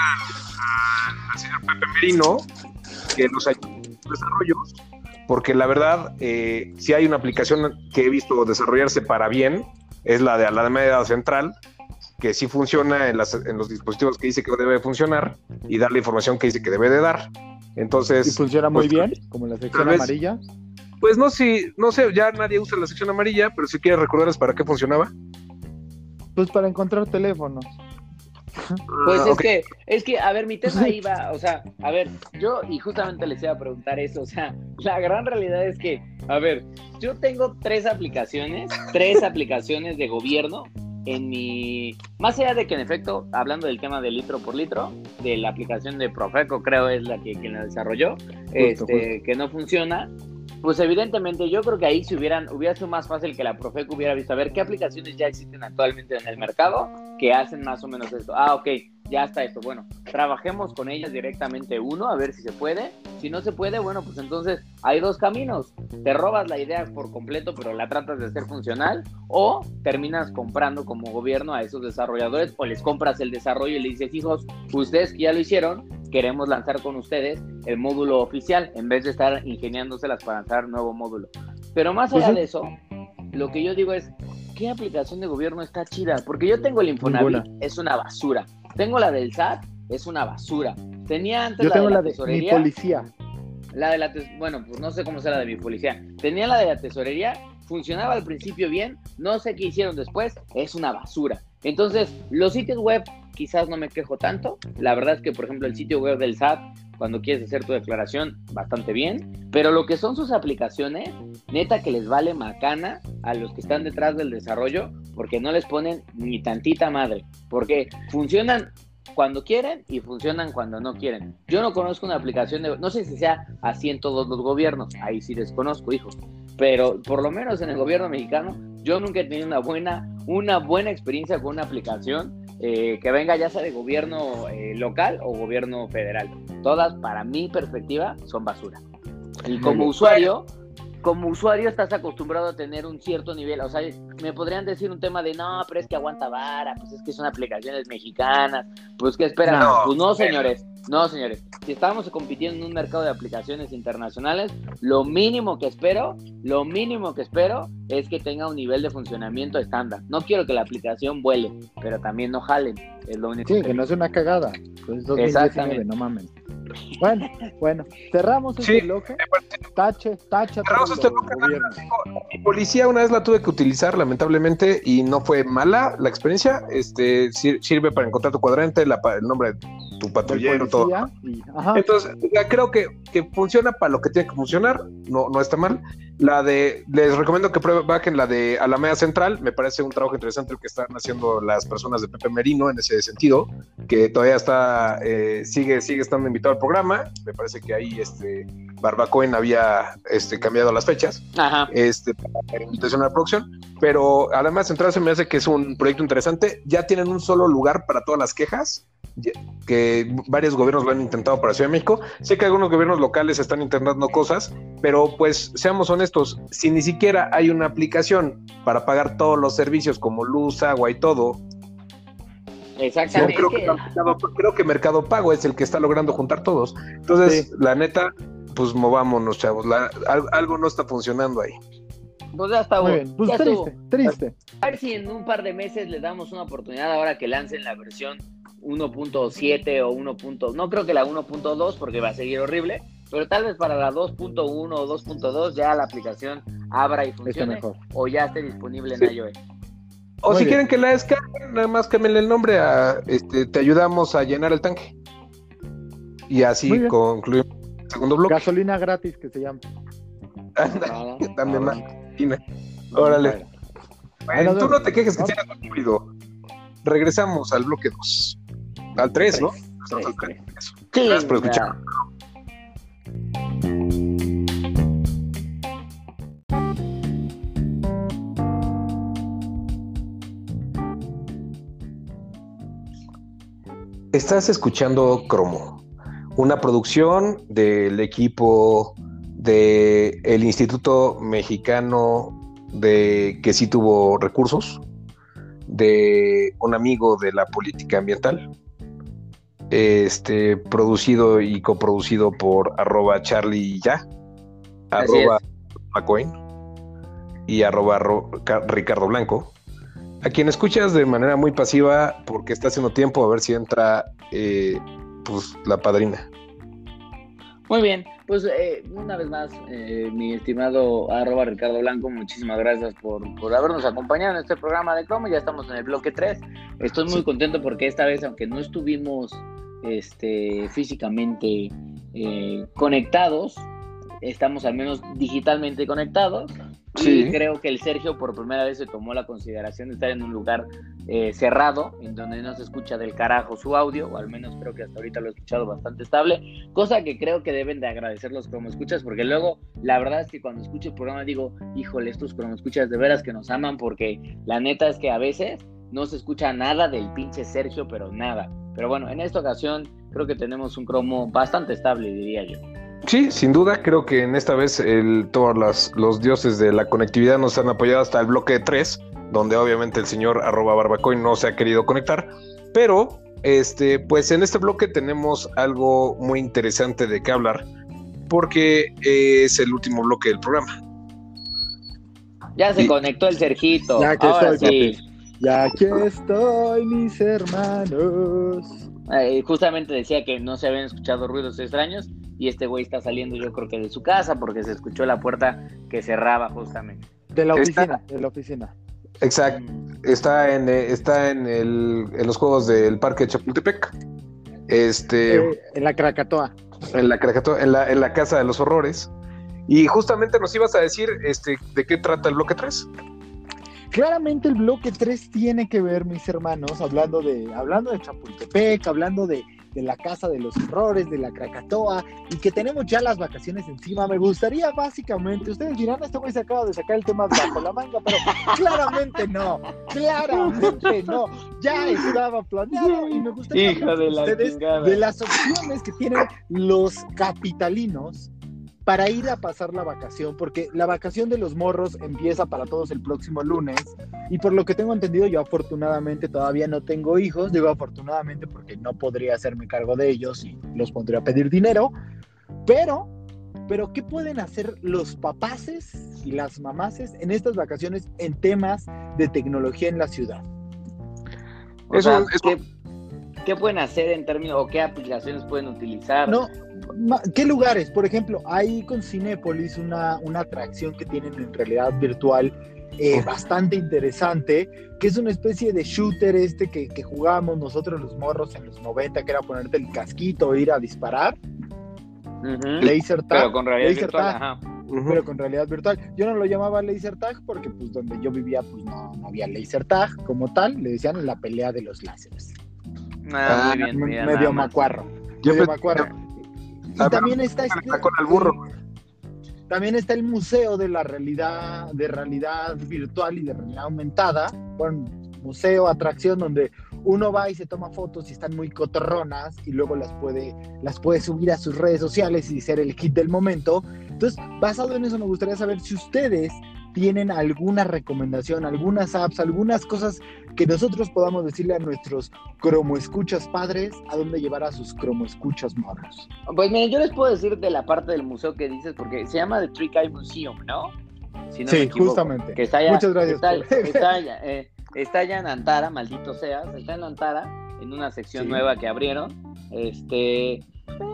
al señor Pepe Merino que nos ayude en los desarrollos, porque la verdad, eh, si hay una aplicación que he visto desarrollarse para bien, es la de Alameda Central, que sí funciona en, las, en los dispositivos que dice que debe funcionar y dar la información que dice que debe de dar. Entonces, ¿Y funciona muy pues, bien, como la sección amarilla? Pues no, si, no sé, ya nadie usa la sección amarilla, pero si quieres recordarles para qué funcionaba. Pues para encontrar teléfonos. Pues es que, es que, a ver, mi tema ahí va, o sea, a ver, yo y justamente les iba a preguntar eso, o sea, la gran realidad es que, a ver, yo tengo tres aplicaciones, tres [LAUGHS] aplicaciones de gobierno en mi, más allá de que en efecto, hablando del tema de litro por litro, de la aplicación de Profeco, creo es la que quien la desarrolló, este, que no funciona, pues evidentemente yo creo que ahí si hubieran, hubiera sido más fácil que la Profeco hubiera visto a ver qué aplicaciones ya existen actualmente en el mercado que hacen más o menos esto. Ah, ok, ya está esto. Bueno, trabajemos con ellas directamente uno, a ver si se puede. Si no se puede, bueno, pues entonces hay dos caminos. Te robas la idea por completo, pero la tratas de hacer funcional, o terminas comprando como gobierno a esos desarrolladores, o les compras el desarrollo y le dices, hijos, ustedes que ya lo hicieron, queremos lanzar con ustedes el módulo oficial en vez de estar ingeniándoselas para lanzar nuevo módulo. Pero más pues allá de eso, lo que yo digo es, ¿qué aplicación de gobierno está chida? Porque yo tengo el Infonavit, es una basura. Tengo la del SAT, es una basura. Tenía antes la de la, tesorería. Mi policía. La de la bueno, pues no sé cómo será la de mi policía. Tenía la de la tesorería, funcionaba al principio bien, no sé qué hicieron después, es una basura. Entonces, los sitios web quizás no me quejo tanto. La verdad es que, por ejemplo, el sitio web del SAT, cuando quieres hacer tu declaración, bastante bien. Pero lo que son sus aplicaciones, neta que les vale macana a los que están detrás del desarrollo, porque no les ponen ni tantita madre. Porque funcionan cuando quieren y funcionan cuando no quieren. Yo no conozco una aplicación de, no sé si sea así en todos los gobiernos, ahí sí desconozco, hijo, pero por lo menos en el gobierno mexicano yo nunca he tenido una buena, una buena experiencia con una aplicación eh, que venga ya sea de gobierno eh, local o gobierno federal. Todas, para mi perspectiva, son basura. Y como usuario, como usuario estás acostumbrado a tener un cierto nivel, o sea, me podrían decir un tema de, no, pero es que aguanta vara, pues es que son aplicaciones mexicanas, pues que esperan, pues no, señores, no, señores, si estamos compitiendo en un mercado de aplicaciones internacionales, lo mínimo que espero, lo mínimo que espero es que tenga un nivel de funcionamiento estándar. No quiero que la aplicación vuele, pero también no jalen, es lo único. Sí, que, no sea una cagada, pues Exactamente. no mames. Bueno, bueno, cerramos este bloque. Tache, tacha. Cerramos este bloque. Mi policía una vez la tuve que utilizar, lamentablemente, y no fue mala la experiencia. Este sirve para encontrar tu cuadrante, el nombre de tu patrullero, todo. Entonces, creo que, que, funciona para lo que tiene que funcionar, no, no está mal. La de, les recomiendo que prueben, bajen la de Alameda Central, me parece un trabajo interesante el que están haciendo las personas de Pepe Merino en ese sentido, que todavía está, eh, sigue, sigue estando invitado al programa, me parece que ahí este Barbacoen había este, cambiado las fechas, Ajá. este, para invitación a la producción, pero Alameda Central se me hace que es un proyecto interesante, ya tienen un solo lugar para todas las quejas, que varios gobiernos lo han intentado para Ciudad de México. Sé que algunos gobiernos locales están intentando cosas, pero pues seamos honestos, si ni siquiera hay una aplicación para pagar todos los servicios como luz, agua y todo, Exactamente. creo que, Mercado, creo que Mercado Pago es el que está logrando juntar todos. Entonces, la neta, pues movámonos, chavos. La- algo no está funcionando ahí. Pues ya está, Muy bueno. pues ya estuvo. triste, triste. A ver si en un par de meses le damos una oportunidad ahora que lancen la versión 1.7 o 1. No creo que la 1.2 porque va a seguir horrible, pero tal vez para la 2.1 o 2.2 ya la aplicación abra y funcione mejor. o ya esté disponible Sí. en iOS. O Muy si bien. quieren que la descarguen, nada más cámbienle el nombre a este, te ayudamos a llenar el tanque. Y así concluimos el segundo bloque. Gasolina gratis que se llama. Anda, Nada. también más. Órale. Bueno, tú no te quejes que tan ruido. Regresamos al bloque 2. Al 3, ¿no? Estamos al. Sí, Gracias por escuchar. Estás escuchando Cromo, una producción del equipo del el Instituto Mexicano de que sí tuvo recursos, de un amigo de la política ambiental, este producido y coproducido por arroba Charlie ya, arroba McCoy y arroba Ro- Ca- Ricardo Blanco. A quien escuchas de manera muy pasiva porque está haciendo tiempo a ver si entra eh, pues la padrina. Muy bien, pues eh, una vez más, eh, mi estimado arroba Ricardo Blanco, muchísimas gracias por, por habernos acompañado en este programa de Chrome. Ya estamos en el bloque 3. Estoy muy Sí. contento porque esta vez, aunque no estuvimos este, físicamente eh, conectados, estamos al menos digitalmente conectados. Sí. Y creo que el Sergio por primera vez se tomó la consideración de estar en un lugar eh, cerrado, en donde no se escucha del carajo su audio, o al menos creo que hasta ahorita lo he escuchado bastante estable, cosa que creo que deben de agradecer los escuchas, porque luego la verdad es que cuando escucho el programa digo, híjole, estos escuchas de veras que nos aman, porque la neta es que a veces no se escucha nada del pinche Sergio, pero nada. Pero bueno, en esta ocasión creo que tenemos un cromo bastante estable, diría yo. Sí, sin duda, creo que en esta vez el, todos las- los dioses de la conectividad nos han apoyado hasta el bloque 3, donde obviamente el señor arroba barbacoin no se ha querido conectar, pero este, pues en este bloque tenemos algo muy interesante de qué hablar, porque es el último bloque del programa. Ya se Y- conectó el Sergito. Ya que Ahora estoy, sí. Y aquí estoy, mis hermanos. Eh, justamente decía que no se habían escuchado ruidos extraños y este güey está saliendo yo creo que de su casa porque se escuchó la puerta que cerraba justamente. De la Está- oficina, de la oficina. Exacto. Está en, eh, está en, el, en los juegos del Parque de Chapultepec. Este. Eh, en la Krakatoa. en la, caricatura- en la, en la Casa de los Horrores. Y justamente nos ibas a decir este, de qué trata el bloque 3. Claramente el bloque 3 tiene que ver, mis hermanos, hablando de, hablando de Chapultepec, hablando de, de la Casa de los Horrores, de la Krakatoa, y que tenemos ya las vacaciones encima. Me gustaría básicamente, ustedes dirán, este güey se acaba de sacar el tema bajo la manga, pero claramente no, claramente no. Ya estaba planeado y me gustaría Hijo de la ustedes chingada. de las opciones que tienen los capitalinos para ir a pasar la vacación, porque la vacación de los morros empieza para todos el próximo lunes, y por lo que tengo entendido, yo afortunadamente todavía no tengo hijos, digo afortunadamente porque no podría hacerme cargo de ellos y los pondría a pedir dinero, pero, pero ¿qué pueden hacer los papaces y las mamaces en estas vacaciones en temas de tecnología en la ciudad? O Es sea, es ¿qué, qué pueden hacer en términos o qué aplicaciones pueden utilizar? No, ¿qué lugares? Por ejemplo, hay con Cinépolis una, una atracción que tienen en realidad virtual eh, bastante interesante, que es una especie de shooter este que, que jugábamos nosotros los morros en los 90, que era ponerte el casquito e ir a disparar, laser tag. Pero con realidad laser virtual, tag. ajá. pero con realidad virtual. Yo no lo llamaba laser tag porque pues donde yo vivía pues no, había laser tag como tal, le decían la pelea de los láseres. Ah, muy bien, medio macuarro. medio macuarro. Y también está este, con el burro. También está el museo de la realidad, de realidad virtual y de realidad aumentada, bueno, museo, atracción, donde uno va y se toma fotos y están muy cotorronas y luego las puede, las puede subir a sus redes sociales y ser el hit del momento. Entonces, basado en eso, me gustaría saber si ustedes tienen alguna recomendación, algunas apps, algunas cosas que nosotros podamos decirle a nuestros cromo escuchas padres a dónde llevar a sus cromo escuchas morros. Pues miren, yo les puedo decir de la parte del museo que dices, porque se llama The Trick Eye Museum, ¿no? sí, justamente. Que está Muchas gracias. Está, [LAUGHS] eh, Está allá en Antara, maldito seas, está en Antara, en una sección nueva que abrieron. Este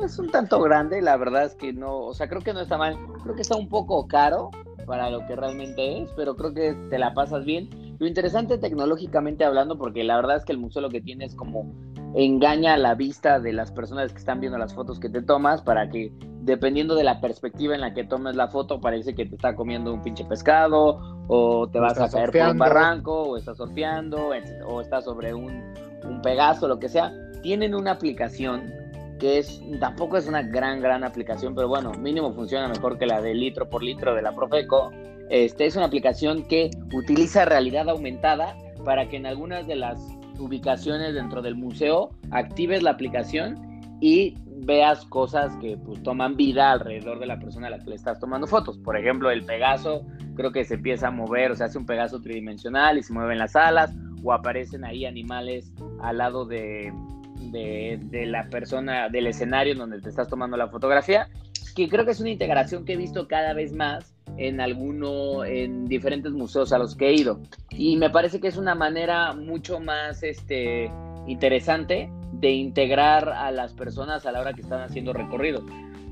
es un tanto grande, la verdad es que no, o sea, creo que no está mal, creo que está un poco caro para lo que realmente es, pero creo que te la pasas bien. Lo interesante tecnológicamente hablando, porque la verdad es que el museo lo que tiene es como engaña la vista de las personas que están viendo las fotos que te tomas para que dependiendo de la perspectiva en la que tomes la foto parece que te está comiendo un pinche pescado o te vas a caer por un barranco o estás surfeando o estás sobre un, un pegaso, lo que sea. Tienen una aplicación que es tampoco es una gran gran aplicación, pero bueno, mínimo funciona mejor que la de litro por litro de la Profeco. Este es una aplicación que utiliza realidad aumentada para que en algunas de las ubicaciones dentro del museo, actives la aplicación y veas cosas que pues, toman vida alrededor de la persona a la que le estás tomando fotos. Por ejemplo, el Pegaso creo que se empieza a mover, o sea, hace un Pegaso tridimensional y se mueven las alas, o aparecen ahí animales al lado de, de, de la persona, del escenario donde te estás tomando la fotografía, que creo que es una integración que he visto cada vez más en alguno, en diferentes museos a los que he ido. Y me parece que es una manera mucho más este, interesante de integrar a las personas a la hora que están haciendo recorrido.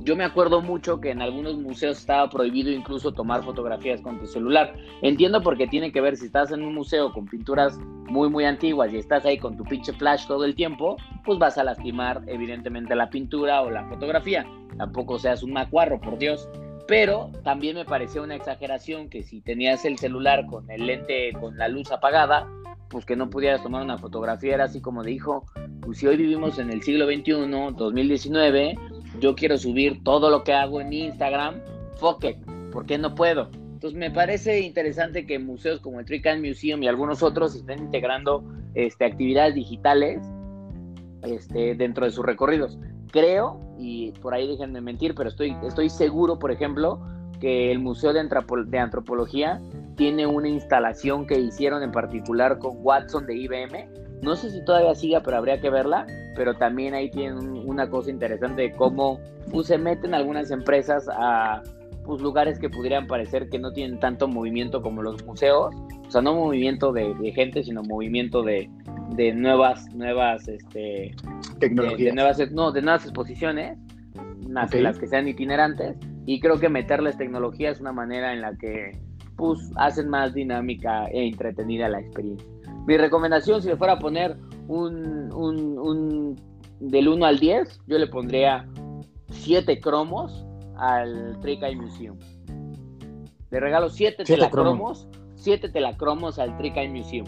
Yo me acuerdo mucho que en algunos museos estaba prohibido incluso tomar fotografías con tu celular. Entiendo porque tiene que ver si estás en un museo con pinturas muy muy antiguas y estás ahí con tu pinche flash todo el tiempo, pues vas a lastimar evidentemente la pintura o la fotografía. Tampoco seas un macuarro, por Dios. Pero también me pareció una exageración que si tenías el celular con el lente, con la luz apagada, pues que no pudieras tomar una fotografía. Era así como dijo, pues si hoy vivimos en el siglo XXI, 2019, yo quiero subir todo lo que hago en Instagram, fuck it, ¿por qué no puedo? Entonces me parece interesante que museos como el Trican Museum y algunos otros estén integrando este, actividades digitales este, dentro de sus recorridos creo, y por ahí déjenme mentir, pero estoy, estoy seguro, por ejemplo, que el Museo de, Antropología tiene una instalación que hicieron en particular con Watson de IBM. No sé si todavía siga, pero habría que verla. Pero también ahí tienen una cosa interesante de cómo pues, se meten algunas empresas a pues, lugares que pudieran parecer que no tienen tanto movimiento como los museos. O sea, no movimiento de gente, sino movimiento de, de nuevas, nuevas, este, tecnologías. De, nuevas, no, de nuevas exposiciones, las, las que sean itinerantes, y creo que meterles tecnología es una manera en la que, pues, hacen más dinámica e entretenida la experiencia. Mi recomendación, si le fuera a poner un, un, un del 1 al 10, yo le pondría 7 cromos al Trick Eye Museum. Le regalo 7 telacromos, 7 telacromos al Trick Eye Museum.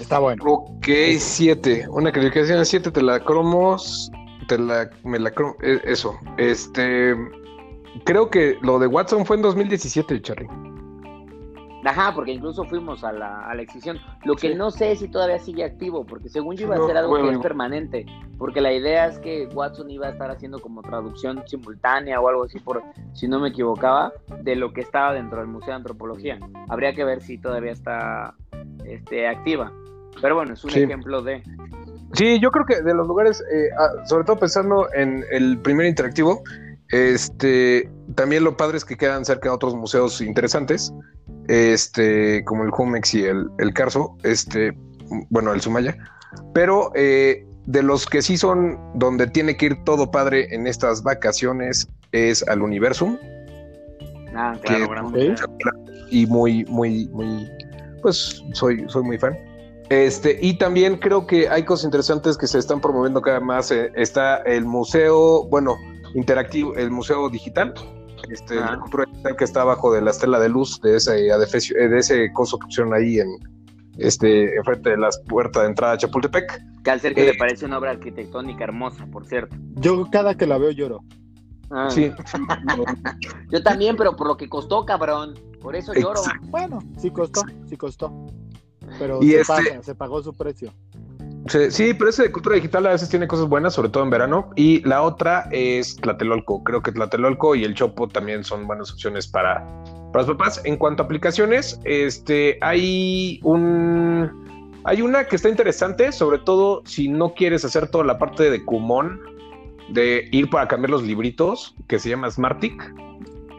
Está bueno. Ok, 7. Una calificación de 7 te la cromos. Te la, me la cromo, e, eso. Este. Creo que lo de Watson fue en 2017, Charlie. Ajá, porque incluso fuimos a la, a la exhibición. Lo que no sé es si todavía sigue activo, porque según yo iba a ser algo que es permanente. Porque la idea es que Watson iba a estar haciendo como traducción simultánea o algo así, por si no me equivocaba, de lo que estaba dentro del Museo de Antropología. Habría que ver si todavía está este, activa. Pero bueno, es un ejemplo de... Sí, yo creo que de los lugares, eh, ah, sobre todo pensando en el primer interactivo, este, también lo padre es que quedan cerca de otros museos interesantes, este, como el Jumex y el, el Carso, este, bueno, el Sumaya, pero eh, de los que sí son donde tiene que ir todo padre en estas vacaciones es al Universum. Ah, claro, y muy, muy, muy, pues soy, soy muy fan. Este, y también creo que hay cosas interesantes que se están promoviendo cada vez más. Eh, está el museo, bueno, interactivo, el museo digital, este, la cultura digital que está abajo de la estela de luz de ese, de ese coso que pusieron ahí en este enfrente de la puerta de entrada a Chapultepec. Que al ser que le parece una obra arquitectónica hermosa, por cierto. Yo cada que la veo lloro. Ah. Sí. [LAUGHS] Yo también, pero por lo que costó, cabrón. Por eso lloro. Bueno, sí costó, sí costó. Pero se, este se pagó su precio. Sí, pero ese de cultura digital a veces tiene cosas buenas, sobre todo en verano. Y la otra es Tlatelolco. Creo que Tlatelolco y el Chopo también son buenas opciones para, para los papás. En cuanto a aplicaciones, este, hay un hay una que está interesante, sobre todo si no quieres hacer toda la parte de Kumon, de ir para cambiar los libritos, que se llama Smartic.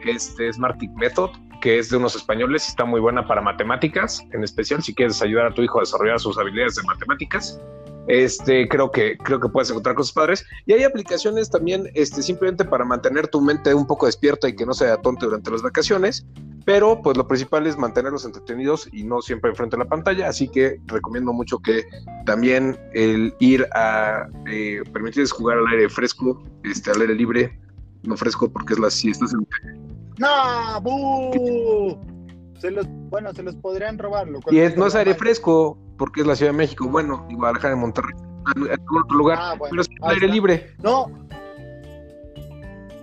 Este Smartic Method, que es de unos españoles está muy buena para matemáticas, en especial si quieres ayudar a tu hijo a desarrollar sus habilidades de matemáticas. Este, creo que, creo que puedes encontrar cosas padres. Y hay aplicaciones también, este, simplemente para mantener tu mente un poco despierta y que no sea tonta durante las vacaciones. Pero, pues lo principal es mantenerlos entretenidos y no siempre enfrente de la pantalla. Así que recomiendo mucho que también el ir a eh, permitirles jugar al aire fresco, este, al aire libre, no fresco porque es la siesta. ¡No! Se los, bueno, se los podrían robar. y no es aire fresco, porque es la Ciudad de México. Bueno, y Guadalajara, en Monterrey. En otro lugar. Ah, pero es aire libre. No.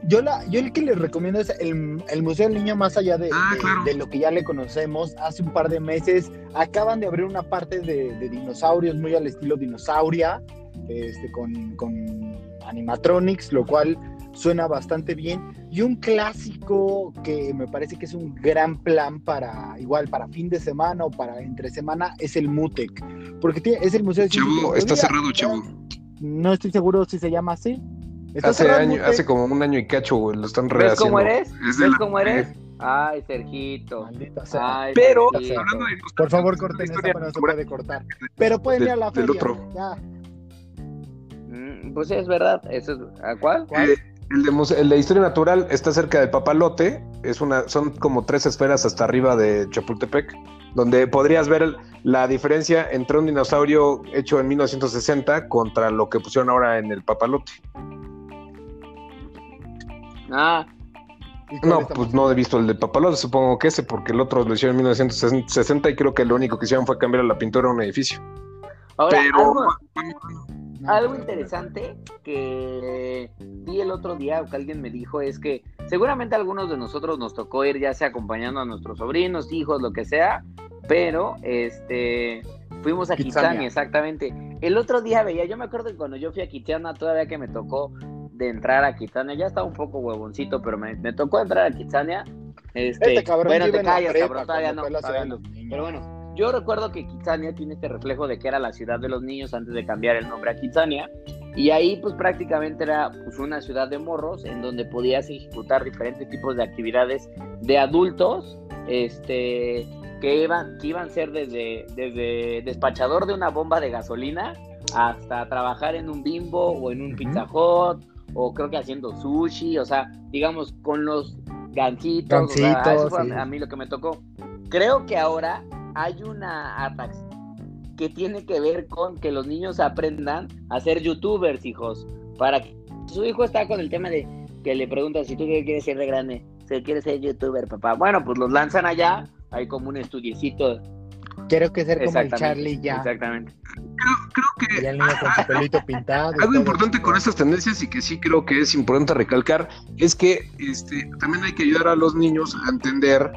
Yo, la, yo el que les recomiendo es el, el Museo del Niño, más allá de, ah, de, lo que ya le conocemos. Hace un par de meses acaban de abrir una parte de, de dinosaurios, muy al estilo dinosauria, este, con, con animatronics, lo cual suena bastante bien. Y un clásico que me parece que es un gran plan para, igual, para fin de semana o para entre semana, es el MUTEC. Porque es el Museo de Chavo, está cerrado, Chavo. No estoy seguro si se llama así. hace, año, hace como un año y cacho, lo están rehaciendo. ¿Ves cómo eres? ¿Ves cómo eres? Ay, Sergito. Ay, Pero, hablando de Por favor, corten para no se puede cortar. Pero pueden ir a la feria. Otro. Ya. Mm, pues sí, es verdad. Eso es, ¿A cuál? ¿Cuál? Eh, el de, historia natural está cerca del Papalote, es una, son como tres esferas hasta arriba de Chapultepec, donde podrías ver la diferencia entre un dinosaurio hecho en 1960 contra lo que pusieron ahora en el Papalote. Ah. No, pues no he visto el de Papalote, supongo que ese, porque el otro lo hicieron en 1960 y creo que lo único que hicieron fue cambiar la pintura a un edificio. Pero... Algo interesante que vi el otro día o que alguien me dijo es que seguramente a algunos de nosotros nos tocó ir ya sea acompañando a nuestros sobrinos, hijos, lo que sea, pero este fuimos a Kitsania, exactamente. El otro día veía, yo me acuerdo que cuando yo fui a Kitsania todavía que me tocó de entrar a Kitsania, ya estaba un poco huevoncito, pero me, tocó entrar a Kitsania. Este, este bueno, te callas, cabrón, todavía no, Pero bueno, yo recuerdo que Kitsania tiene este reflejo de que era la ciudad de los niños antes de cambiar el nombre a Kitsania. Y ahí pues prácticamente era pues, una ciudad de morros en donde podías ejecutar diferentes tipos de actividades de adultos este, que, iban, que iban a ser desde, desde despachador de una bomba de gasolina hasta trabajar en un bimbo o en un pizza hut o creo que haciendo sushi, o sea, digamos con los ganchitos, a mí lo que me tocó. Creo que ahora hay una atracción que tiene que ver con que los niños aprendan a ser youtubers, hijos. Para que su hijo está con el tema de que le preguntan si tú quieres ser de grande, si quieres ser youtuber, papá. Bueno, pues los lanzan allá, hay como un estudiecito. Quiero que ser como el Charlie ya. Exactamente. Creo, que el niño con su pelito [LAUGHS] pintado. Algo importante con estas tendencias y que sí creo que es importante recalcar es que este, también hay que ayudar a los niños a entender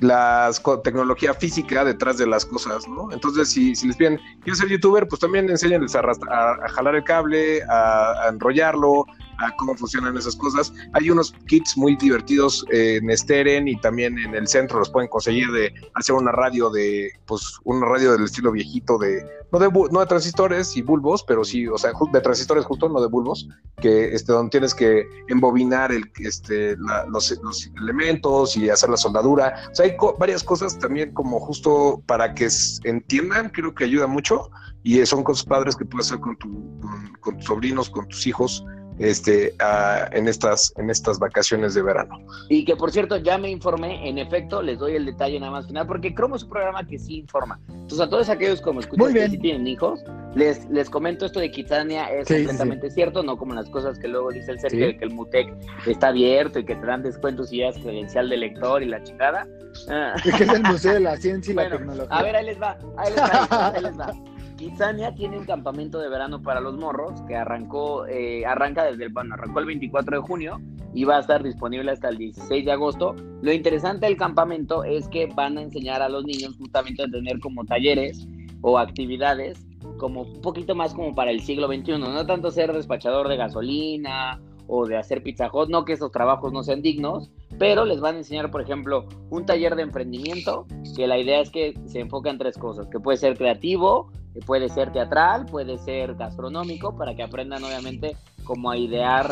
la tecnología física detrás de las cosas, ¿no? Entonces, si, si les piden, quiero ser youtuber, pues también enséñenles a, a, jalar el cable, a, enrollarlo, a cómo funcionan esas cosas. Hay unos kits muy divertidos en Steren y también en el centro los pueden conseguir de hacer una radio de, pues, una radio del estilo viejito de, no de, no de transistores y bulbos, pero sí, o sea, de transistores justo, no de bulbos, que este, donde tienes que embobinar el, este, los, los, elementos y hacer la soldadura. O sea, hay varias cosas también como justo para que entiendan, creo que ayuda mucho y son cosas padres que puedes hacer con, tu, con tus sobrinos, con tus hijos este, en, estas, en estas vacaciones de verano. Y que por cierto, ya me informé, en efecto, les doy el detalle nada más final, porque Cromo es un programa que sí informa. Entonces, a todos aquellos como escuchan que sí tienen hijos, Les, les comento esto de Kitsania, es completamente cierto, no como las cosas que luego dice el Sergio, que el Mutec está abierto y que te dan descuentos y ya es credencial de lector y la chingada. que es el Museo de la Ciencia y la Tecnología. A ver, ahí les va, ahí les va, ahí les va. [LAUGHS] Kitsania tiene un campamento de verano para los morros que arrancó, eh, arranca desde el, bueno, arrancó el 24 de junio y va a estar disponible hasta el 16 de agosto. Lo interesante del campamento es que van a enseñar a los niños justamente a tener como talleres o actividades como un poquito más como para el siglo XXI, no tanto ser despachador de gasolina o de hacer pizza no que esos trabajos no sean dignos, pero les van a enseñar, por ejemplo, un taller de emprendimiento, que la idea es que se enfoca en tres cosas, que puede ser creativo, puede ser teatral, puede ser gastronómico, para que aprendan obviamente cómo a idear,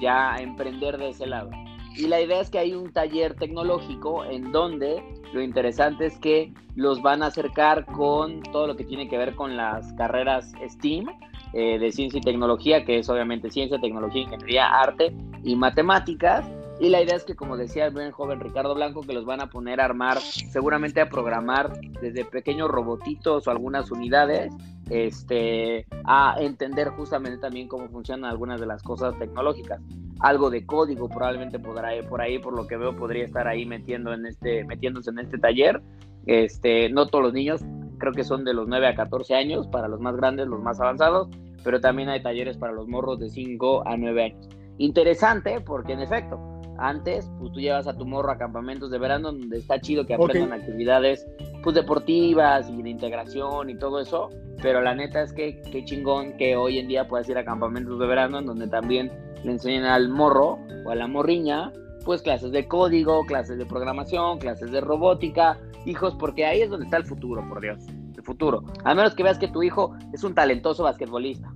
ya a emprender de ese lado. Y la idea es que hay un taller tecnológico en donde lo interesante es que los van a acercar con todo lo que tiene que ver con las carreras STEAM eh, de ciencia y tecnología, que es obviamente ciencia, tecnología, ingeniería, arte y matemáticas y la idea es que, como decía el buen joven Ricardo Blanco, que los van a poner a armar, seguramente a programar desde pequeños robotitos o algunas unidades, este, a entender justamente también cómo funcionan algunas de las cosas tecnológicas. Algo de código probablemente podrá ir por ahí, por lo que veo, podría estar ahí metiendo en este, metiéndose en este taller. Este, no todos los niños, creo que son de los 9 a 14 años, para los más grandes, los más avanzados, pero también hay talleres para los morros de 5 a 9 años. Interesante porque en efecto, antes, pues tú llevas a tu morro a campamentos de verano donde está chido que aprendan actividades pues deportivas y de integración y todo eso, pero la neta es que qué chingón que hoy en día puedas ir a campamentos de verano en donde también le enseñan al morro o a la morriña pues clases de código, clases de programación, clases de robótica, hijos, porque ahí es donde está el futuro, por Dios, el futuro. A menos que veas que tu hijo es un talentoso basquetbolista.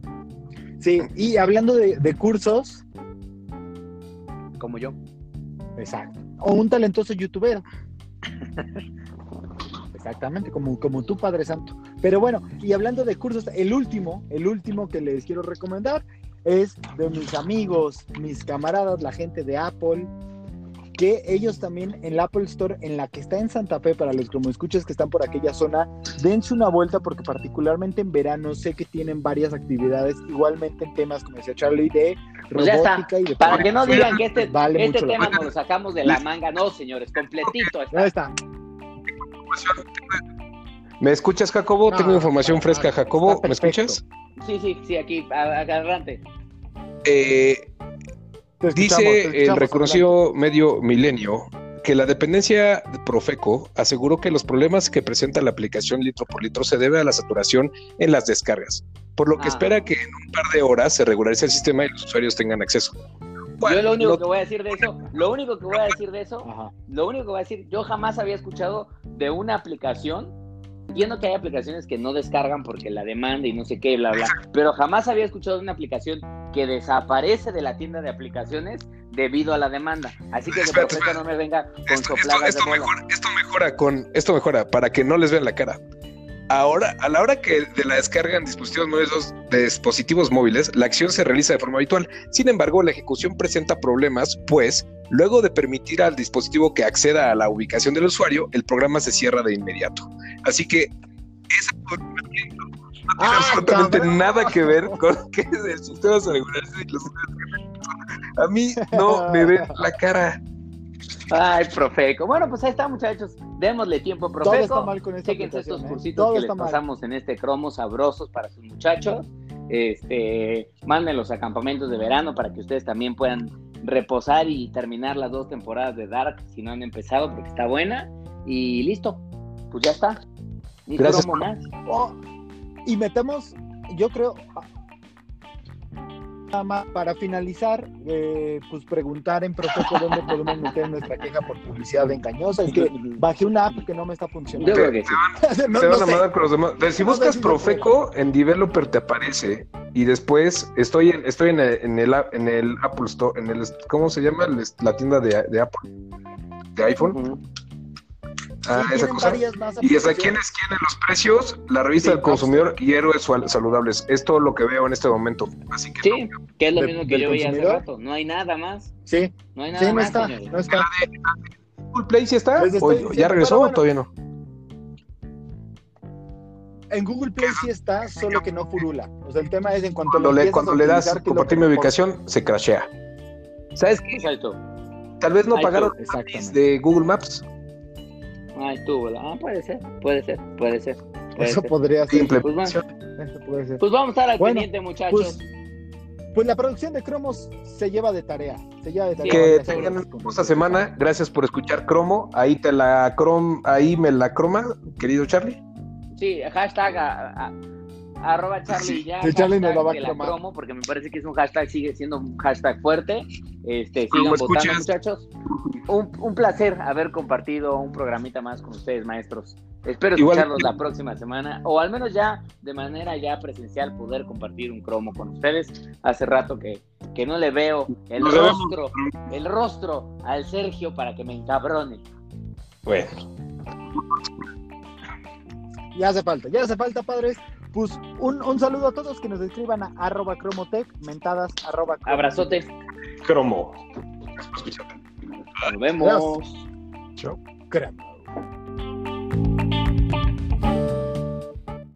Sí, y hablando de, de cursos, como yo. Exacto. O un talentoso youtuber. [LAUGHS] Exactamente, como, como tu Padre Santo. Pero bueno, y hablando de cursos, el último, el último que les quiero recomendar es de mis amigos, mis camaradas, la gente de Apple, que ellos también en la Apple Store, en la que está en Santa Fe, para los como escuchas que están por aquella zona, dense una vuelta porque particularmente en verano sé que tienen varias actividades, igualmente en temas, como decía Charlie, de pues robótica y de... Para que no digan que este, este tema nos lo sacamos de la manga, no, señores, completito está. está. ¿Me escuchas, Jacobo? Tengo información fresca, Jacobo. ¿Me escuchas? Sí, sí, sí, aquí, adelante. Eh, Dice el reconocido medio milenio que la dependencia de Profeco aseguró que los problemas que presenta la aplicación litro por litro se debe a la saturación en las descargas, por lo que ah. espera que en un par de horas se regularice el sistema y los usuarios tengan acceso. yo lo único que voy a decir de eso, lo único que voy a decir de eso, lo único que voy a decir, yo jamás había escuchado de una aplicación Entiendo que hay aplicaciones que no descargan porque la demanda y no sé qué, bla, bla. Pero jamás había escuchado de una aplicación que desaparece de la tienda de aplicaciones debido a la demanda. Así que espérate, no me venga con esto, sopladas esto, mejora, esto mejora con, esto mejora para que no les vean la cara. Ahora, a la hora que de la descarga en dispositivos móviles, de dispositivos móviles, la acción se realiza de forma habitual. Sin embargo, la ejecución presenta problemas, pues luego de permitir al dispositivo que acceda a la ubicación del usuario, el programa se cierra de inmediato. Así que esa no tiene ah, absolutamente nada que ver con [LAUGHS] que el sistema se y los A mí no me ven la cara. Ay, Profeco. Bueno, pues ahí está, muchachos. Démosle tiempo, Profeco. Todo está mal con esta estos ¿eh? cursitos que les pasamos en este cromo sabrosos para sus muchachos. Este, manden los campamentos de verano para que ustedes también puedan reposar y terminar las dos temporadas de Dark si no han empezado porque está buena. Y listo, pues ya está. Gracias. Oh, y metemos, yo creo, para finalizar, eh, pues preguntar en Profeco dónde podemos meter nuestra queja por publicidad engañosa. Es que [LAUGHS] bajé una app que no me está funcionando. Yo creo que sí. Si buscas Profeco en Developer te aparece y después estoy en, estoy en el, en el, en el Apple Store, en el, ¿cómo se llama? La tienda de, de Apple, de iPhone. Ah, esa cosa. Y es aquí en esquina en los precios, la revista del consumidor y héroes saludables. Es todo lo que veo en este momento. Así que sí, que es lo mismo que yo veía hace rato. No hay nada más. Sí, no hay nada sí, no más. Está, no está. Google Play sí está? Pues ¿Ya regresó o todavía no? en Google Play sí está, solo que no furula. O sea, el tema es en cuanto Cuando lo le, cuando le das compartir mi ubicación, se crashea. ¿Sabes qué? Exacto. Tal vez no pagaron de Google Maps. Ahí estuvo. ¿verdad? Ah, puede ser, puede ser, puede ser. puede Eso ser. podría ser. implementación. Eso puede ser. Pues vamos a estar al Bueno, pendiente, muchachos. Pues la producción de cromos se lleva de tarea. Se lleva de tarea. que tengan una hermosa semana. Gracias por escuchar Cromo. Ahí te la crom, ahí me la croma, querido Charlie. Sí, hashtag a- a- arroba Charlie ya. sí, Charlie nos la va a de la promo, porque me parece que es un hashtag, sigue siendo un hashtag fuerte. Este, ¿Cómo sigan votando, escuchas? muchachos. Un, un placer haber compartido un programita más con ustedes, maestros. Espero Igual- escucharlos la próxima semana, o al menos ya de manera ya presencial, poder compartir un cromo con ustedes. Hace rato que, que no le veo el Nos vemos. rostro, el rostro al Sergio para que me encabrone. Bueno, Ya hace falta, ya hace falta, padres. Pues un, un saludo a todos que nos escriban a arroba cromotech, mentadas arroba cromotech. Abrazote, Cromo. nos vemos. Chao. Cromos.